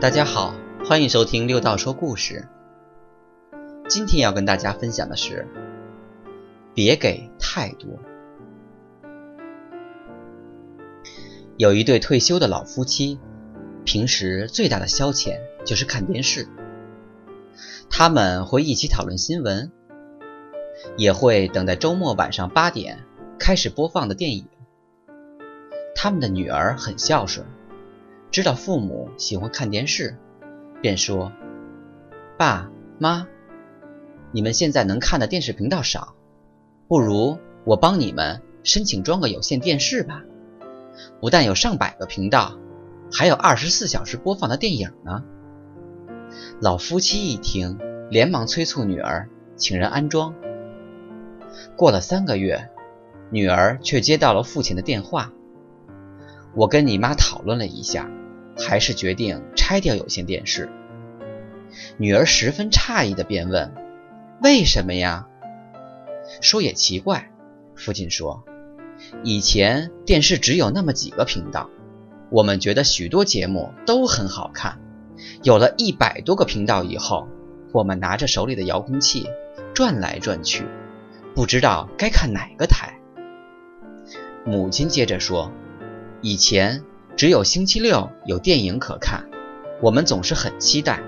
大家好，欢迎收听六道说故事。今天要跟大家分享的是，别给太多。有一对退休的老夫妻，平时最大的消遣就是看电视。他们会一起讨论新闻，也会等待周末晚上八点开始播放的电影。他们的女儿很孝顺。知道父母喜欢看电视，便说：“爸妈，你们现在能看的电视频道少，不如我帮你们申请装个有线电视吧。不但有上百个频道，还有二十四小时播放的电影呢。”老夫妻一听，连忙催促女儿请人安装。过了三个月，女儿却接到了父亲的电话：“我跟你妈讨论了一下。”还是决定拆掉有线电视。女儿十分诧异的便问：“为什么呀？”说也奇怪，父亲说：“以前电视只有那么几个频道，我们觉得许多节目都很好看。有了一百多个频道以后，我们拿着手里的遥控器转来转去，不知道该看哪个台。”母亲接着说：“以前……”只有星期六有电影可看，我们总是很期待。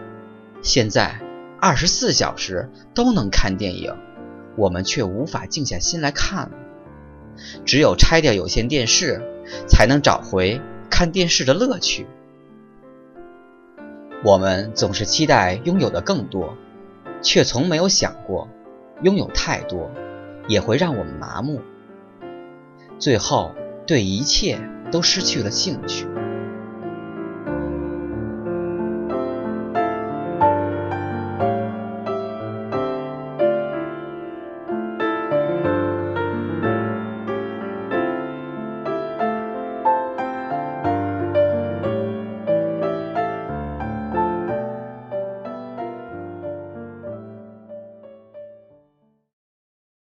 现在二十四小时都能看电影，我们却无法静下心来看了。只有拆掉有线电视，才能找回看电视的乐趣。我们总是期待拥有的更多，却从没有想过，拥有太多也会让我们麻木。最后。对一切都失去了兴趣。